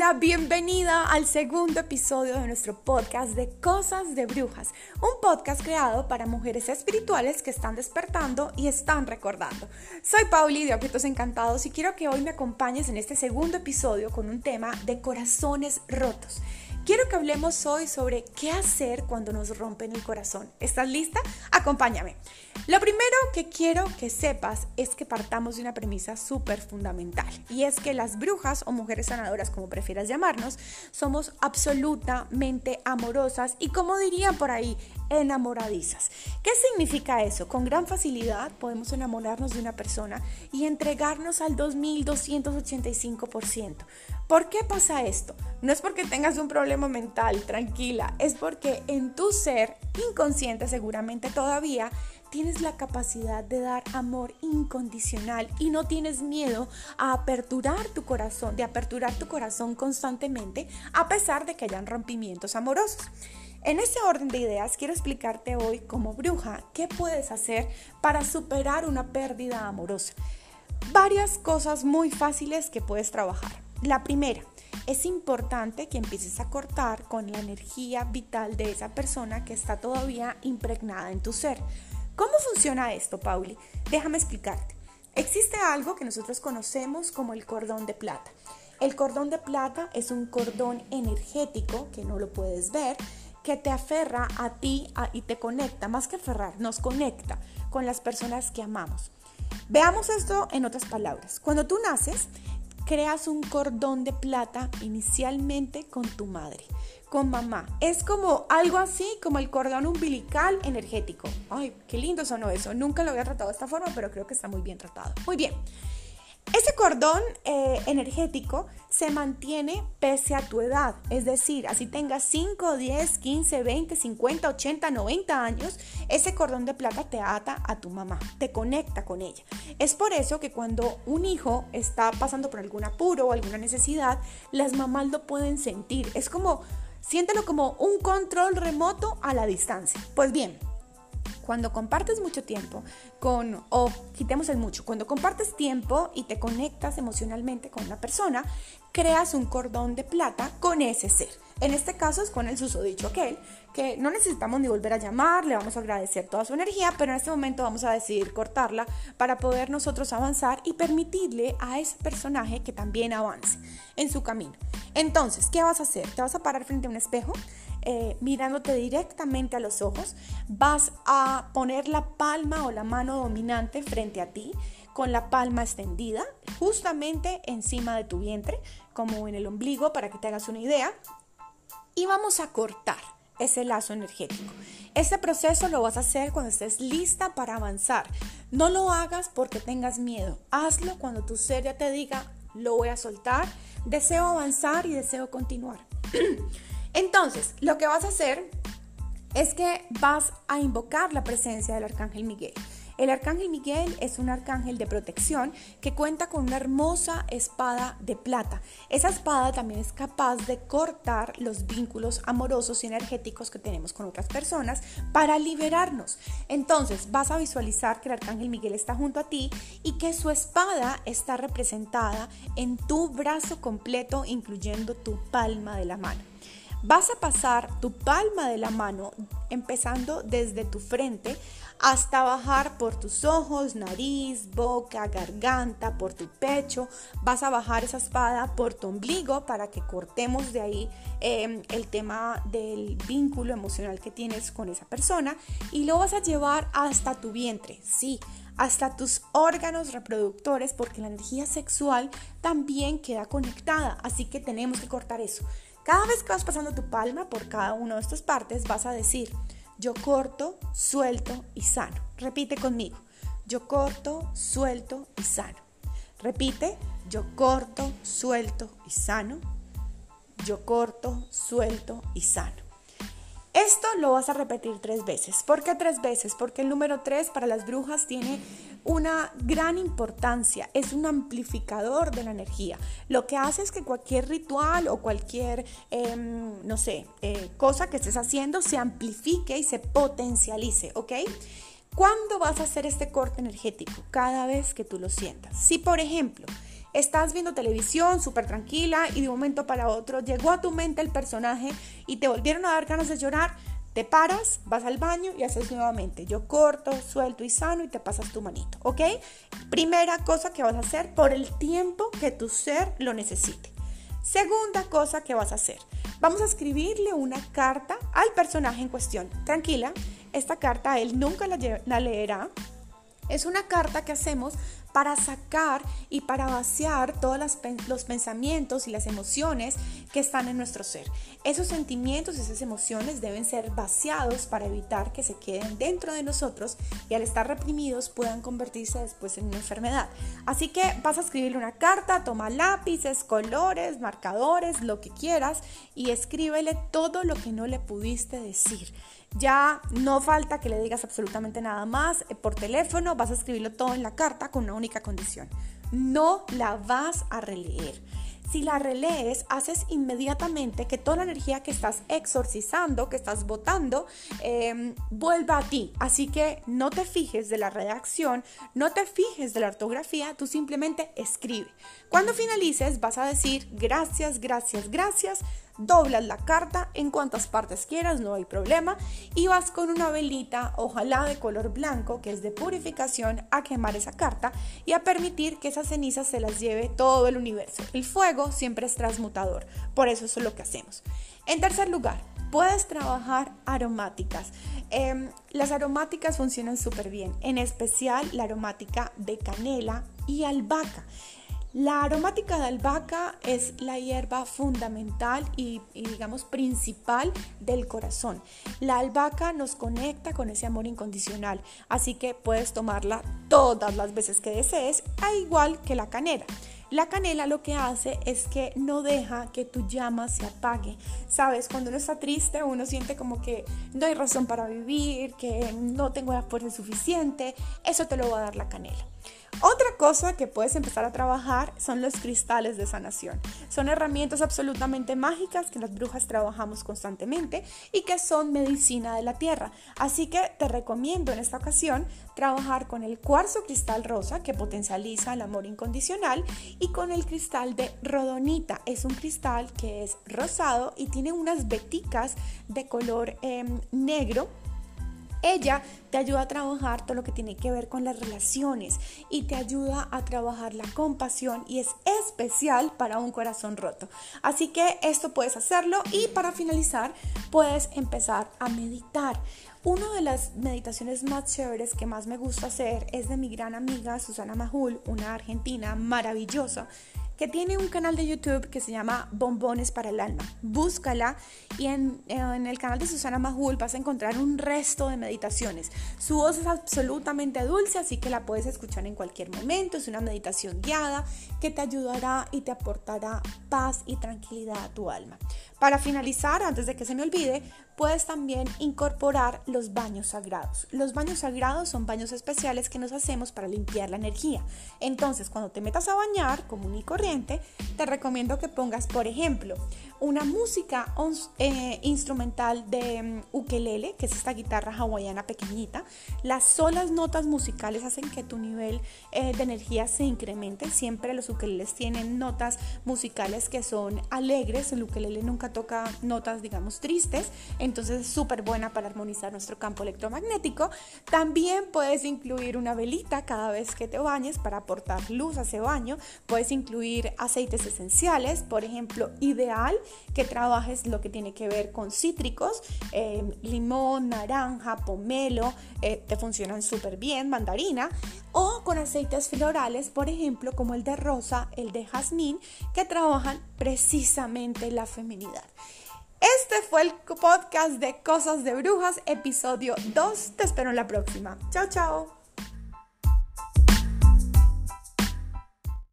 Hola, bienvenida al segundo episodio de nuestro podcast de Cosas de Brujas, un podcast creado para mujeres espirituales que están despertando y están recordando. Soy Pauli de Objetos Encantados y quiero que hoy me acompañes en este segundo episodio con un tema de corazones rotos. Quiero que hablemos hoy sobre qué hacer cuando nos rompen el corazón. ¿Estás lista? Acompáñame. Lo primero que quiero que sepas es que partamos de una premisa súper fundamental y es que las brujas o mujeres sanadoras, como prefieras llamarnos, somos absolutamente amorosas y como dirían por ahí, enamoradizas. ¿Qué significa eso? Con gran facilidad podemos enamorarnos de una persona y entregarnos al 2285%. ¿Por qué pasa esto? No es porque tengas un problema mental, tranquila, es porque en tu ser inconsciente seguramente todavía tienes la capacidad de dar amor incondicional y no tienes miedo a aperturar tu corazón, de aperturar tu corazón constantemente a pesar de que hayan rompimientos amorosos. En ese orden de ideas quiero explicarte hoy como bruja qué puedes hacer para superar una pérdida amorosa. Varias cosas muy fáciles que puedes trabajar. La primera, es importante que empieces a cortar con la energía vital de esa persona que está todavía impregnada en tu ser. ¿Cómo funciona esto, Pauli? Déjame explicarte. Existe algo que nosotros conocemos como el cordón de plata. El cordón de plata es un cordón energético que no lo puedes ver, que te aferra a ti y te conecta, más que aferrar, nos conecta con las personas que amamos. Veamos esto en otras palabras. Cuando tú naces, creas un cordón de plata inicialmente con tu madre, con mamá. Es como algo así como el cordón umbilical energético. Ay, qué lindo sonó eso. Nunca lo había tratado de esta forma, pero creo que está muy bien tratado. Muy bien. Ese cordón eh, energético se mantiene pese a tu edad, es decir, así tengas 5, 10, 15, 20, 50, 80, 90 años, ese cordón de plata te ata a tu mamá, te conecta con ella. Es por eso que cuando un hijo está pasando por algún apuro o alguna necesidad, las mamás lo pueden sentir. Es como, siéntelo como un control remoto a la distancia. Pues bien, cuando compartes mucho tiempo con, o quitemos el mucho, cuando compartes tiempo y te conectas emocionalmente con una persona, creas un cordón de plata con ese ser. En este caso es con el susodicho aquel, que no necesitamos ni volver a llamar, le vamos a agradecer toda su energía, pero en este momento vamos a decidir cortarla para poder nosotros avanzar y permitirle a ese personaje que también avance en su camino. Entonces, ¿qué vas a hacer? ¿Te vas a parar frente a un espejo? Eh, mirándote directamente a los ojos, vas a poner la palma o la mano dominante frente a ti con la palma extendida justamente encima de tu vientre, como en el ombligo, para que te hagas una idea. Y vamos a cortar ese lazo energético. Este proceso lo vas a hacer cuando estés lista para avanzar. No lo hagas porque tengas miedo. Hazlo cuando tu ser ya te diga, lo voy a soltar, deseo avanzar y deseo continuar. Entonces, lo que vas a hacer es que vas a invocar la presencia del Arcángel Miguel. El Arcángel Miguel es un arcángel de protección que cuenta con una hermosa espada de plata. Esa espada también es capaz de cortar los vínculos amorosos y energéticos que tenemos con otras personas para liberarnos. Entonces vas a visualizar que el Arcángel Miguel está junto a ti y que su espada está representada en tu brazo completo, incluyendo tu palma de la mano. Vas a pasar tu palma de la mano, empezando desde tu frente hasta bajar por tus ojos, nariz, boca, garganta, por tu pecho. Vas a bajar esa espada por tu ombligo para que cortemos de ahí em, el tema del vínculo emocional que tienes con esa persona y lo vas a llevar hasta tu vientre, sí, hasta tus órganos reproductores porque la energía sexual también queda conectada, así que tenemos que cortar eso. Cada vez que vas pasando tu palma por cada una de estas partes, vas a decir, yo corto, suelto y sano. Repite conmigo, yo corto, suelto y sano. Repite, yo corto, suelto y sano. Yo corto, suelto y sano. Esto lo vas a repetir tres veces. ¿Por qué tres veces? Porque el número tres para las brujas tiene una gran importancia, es un amplificador de la energía. Lo que hace es que cualquier ritual o cualquier, em, no sé, eh, cosa que estés haciendo se amplifique y se potencialice, ¿ok? ¿Cuándo vas a hacer este corte energético? Cada vez que tú lo sientas. Si, por ejemplo, Estás viendo televisión súper tranquila y de un momento para otro llegó a tu mente el personaje y te volvieron a dar ganas de llorar. Te paras, vas al baño y haces nuevamente. Yo corto, suelto y sano y te pasas tu manito, ¿ok? Primera cosa que vas a hacer por el tiempo que tu ser lo necesite. Segunda cosa que vas a hacer. Vamos a escribirle una carta al personaje en cuestión. Tranquila, esta carta él nunca la, la leerá. Es una carta que hacemos para sacar y para vaciar todos los pensamientos y las emociones que están en nuestro ser. Esos sentimientos, esas emociones deben ser vaciados para evitar que se queden dentro de nosotros y al estar reprimidos puedan convertirse después en una enfermedad. Así que vas a escribirle una carta, toma lápices, colores, marcadores, lo que quieras y escríbele todo lo que no le pudiste decir. Ya no falta que le digas absolutamente nada más eh, por teléfono, vas a escribirlo todo en la carta con una única condición. No la vas a releer. Si la relees, haces inmediatamente que toda la energía que estás exorcizando, que estás votando, em, vuelva a ti. Así que no te fijes de la redacción, no te fijes de la ortografía, tú simplemente escribe. Cuando finalices, vas a decir gracias, gracias, gracias doblas la carta en cuantas partes quieras, no hay problema, y vas con una velita, ojalá de color blanco, que es de purificación, a quemar esa carta y a permitir que esas cenizas se las lleve todo el universo. El fuego siempre es transmutador, por eso eso es lo que hacemos. En tercer lugar, puedes trabajar aromáticas. Em, las aromáticas funcionan súper bien, en especial la aromática de canela y albahaca. La aromática de albahaca es la hierba fundamental y, digamos principal del corazón. La albahaca nos conecta con ese amor incondicional, así que puedes tomarla todas las veces que desees, a igual que la canela. La canela lo que hace es que no deja que tu llama se apague. Sabes, cuando uno está triste, uno siente como que no hay razón para vivir, que no tengo la fuerza suficiente. Eso te lo va a dar la canela. Otra cosa que puedes empezar a trabajar son los cristales de sanación. Son herramientas absolutamente mágicas que las brujas trabajamos constantemente y que son medicina de la tierra. Así que te recomiendo en esta ocasión trabajar con el cuarzo cristal rosa que potencializa el amor incondicional y con el cristal de rodonita. Es un cristal que es rosado y tiene unas veticas de color em, negro ella te ayuda a trabajar todo lo que tiene que ver con las relaciones y te ayuda a trabajar la compasión y es especial para un corazón roto. Así que esto puedes hacerlo y para finalizar puedes empezar a meditar. Una de las meditaciones más chéveres que más me gusta hacer es de mi gran amiga Susana Majul, una argentina maravillosa que tiene un canal de YouTube que se llama Bombones para el Alma. Búscala y en, en, el canal de Susana Majul vas a encontrar un resto de meditaciones. Su voz es absolutamente dulce, así que la puedes escuchar en cualquier momento. Es una meditación guiada que te ayudará y te aportará paz y tranquilidad a tu alma. Para finalizar, antes de que se me olvide, puedes también incorporar los baños sagrados. Los baños sagrados son baños especiales que nos hacemos para limpiar la energía. Entonces, cuando te metas a bañar común y corriente, te recomiendo que pongas, por ejemplo, una música eh, instrumental de um, ukelele, que es esta guitarra hawaiana pequeñita. Las solas notas musicales hacen que tu nivel eh, de energía se incremente. Siempre los ukeleles tienen notas musicales que son alegres. El ukelele nunca toca notas, digamos, tristes. Entonces es súper buena para armonizar nuestro campo electromagnético. También puedes incluir una velita cada vez que te bañes para aportar luz a ese baño. Puedes incluir aceites esenciales, por ejemplo, ideal que trabajes lo que tiene que ver con cítricos, eh, limón, naranja, pomelo, eh, te funcionan súper bien, mandarina, o con aceites florales, por ejemplo, como el de rosa, el de jazmín, que trabajan precisamente la feminidad. Este fue el podcast de Cosas de Brujas, episodio 2. Te espero en la próxima. Chao, chao.